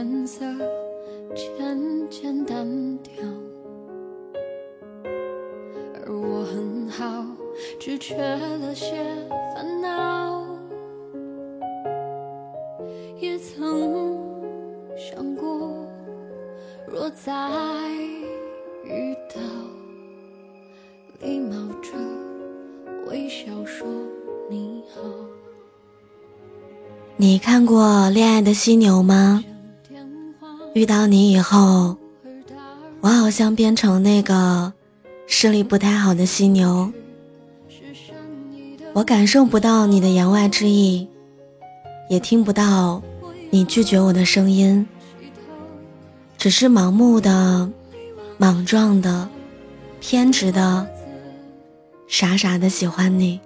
颜色渐渐淡掉，而我很好，只缺了些烦恼。也曾想过，若再遇到，礼貌着微笑说你好。你看过《恋爱的犀牛》吗？遇到你以后，我好像变成那个视力不太好的犀牛，我感受不到你的言外之意，也听不到你拒绝我的声音，只是盲目的、莽撞的、偏执的、傻傻的喜欢你。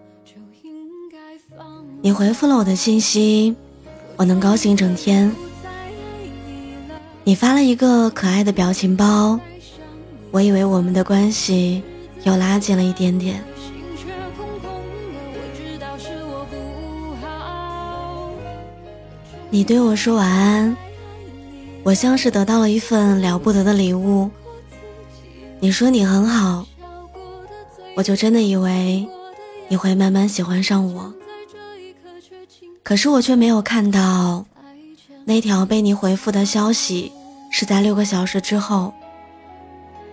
你回复了我的信息。我能高兴一整天。你发了一个可爱的表情包，我以为我们的关系又拉近了一点点。你对我说晚安，我像是得到了一份了不得的礼物。你说你很好，我就真的以为你会慢慢喜欢上我。可是我却没有看到，那条被你回复的消息是在六个小时之后。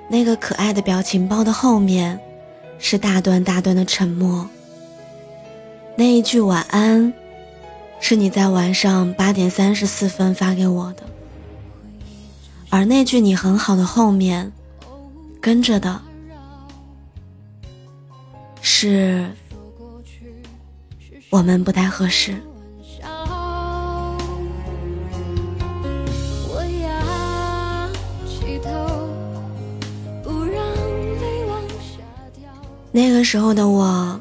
那个可爱的表情包的后面，是大段大段的沉默。那一句晚安，是你在晚上八点三十四分发给我的。而那句你很好的后面，跟着的是我们不太合适。那时候的我，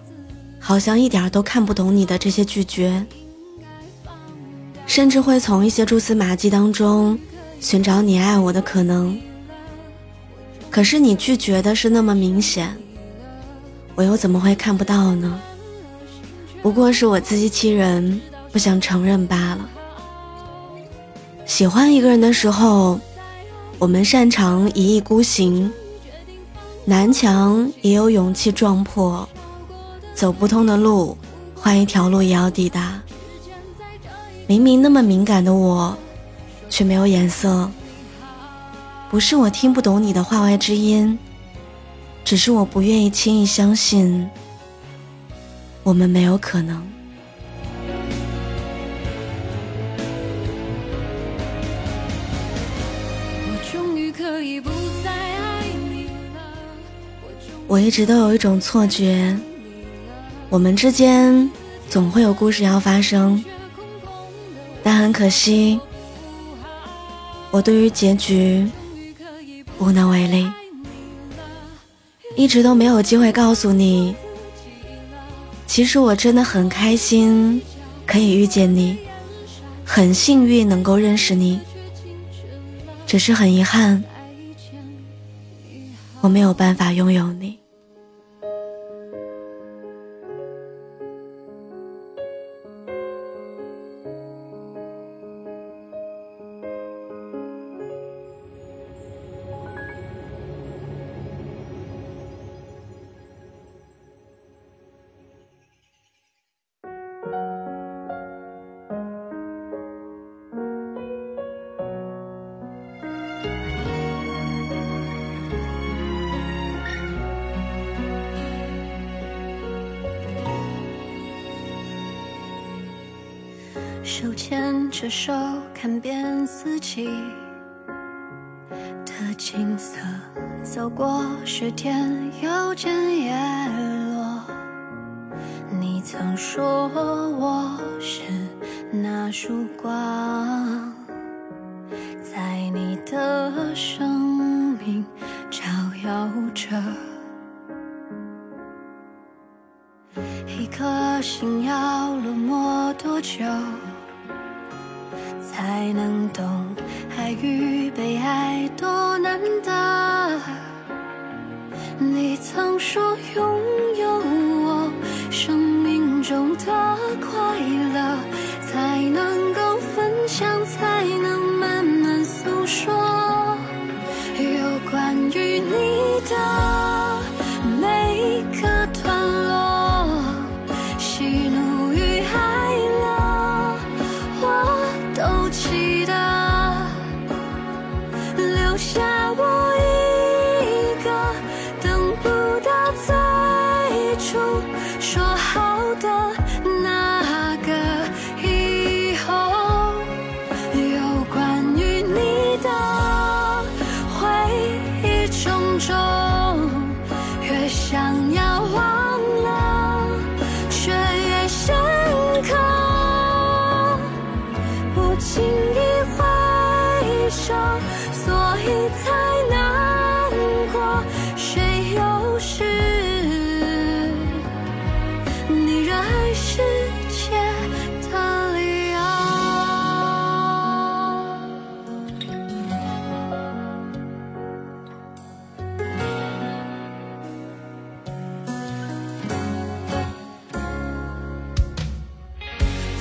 好像一点都看不懂你的这些拒绝，甚至会从一些蛛丝马迹当中寻找你爱我的可能。可是你拒绝的是那么明显，我又怎么会看不到呢？不过是我自欺欺人，不想承认罢了。喜欢一个人的时候，我们擅长一意孤行。南墙也有勇气撞破，走不通的路，换一条路也要抵达。明明那么敏感的我，却没有眼色。不是我听不懂你的话外之音，只是我不愿意轻易相信，我们没有可能。我终于可以不再爱。我一直都有一种错觉，我们之间总会有故事要发生，但很可惜，我对于结局无能为力，一直都没有机会告诉你，其实我真的很开心可以遇见你，很幸运能够认识你，只是很遗憾，我没有办法拥有你。手牵着手，看遍四季的景色，走过雪天，又见叶落。你曾说我是那束光，在你的生命照耀着。一颗心要落寞多久？才能懂爱与被爱多难得。你曾说拥有我生命中的快乐才能够分享才能慢慢诉说。有关于你的 아! 是你热爱世界的理由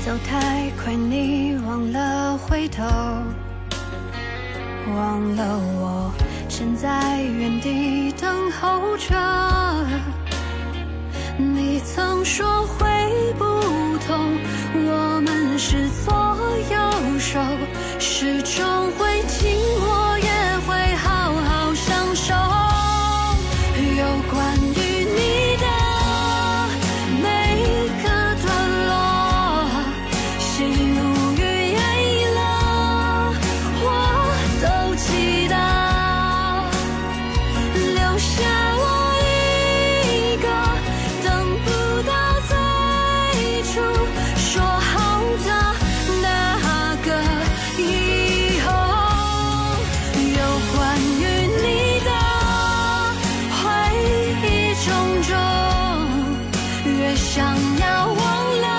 走太快你忘了回头忘了我。站在原地等候着。越想要忘了